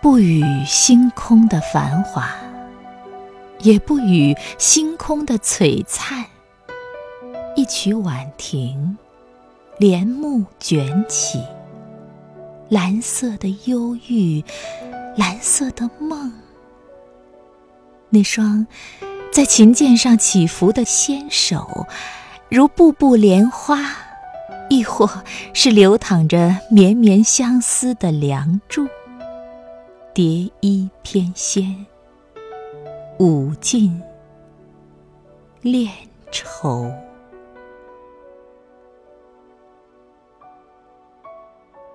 不与星空的繁华，也不与星空的璀璨。一曲婉婷，帘幕卷起，蓝色的忧郁，蓝色的梦。那双在琴键上起伏的纤手，如步步莲花。亦或是流淌着绵绵相思的梁祝。蝶衣翩跹，舞尽恋愁。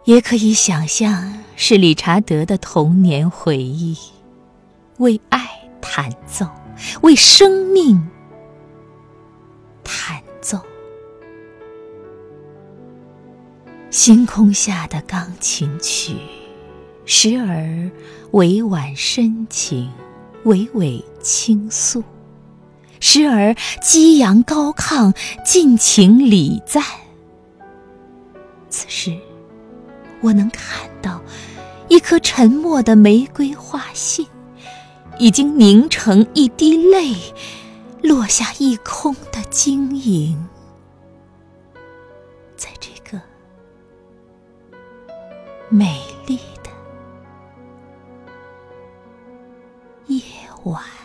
也可以想象，是理查德的童年回忆，为爱弹奏，为生命星空下的钢琴曲。时而委婉深情，娓娓倾诉；时而激扬高亢，尽情礼赞。此时，我能看到一颗沉默的玫瑰花心，已经凝成一滴泪，落下一空的晶莹，美丽的。夜晚。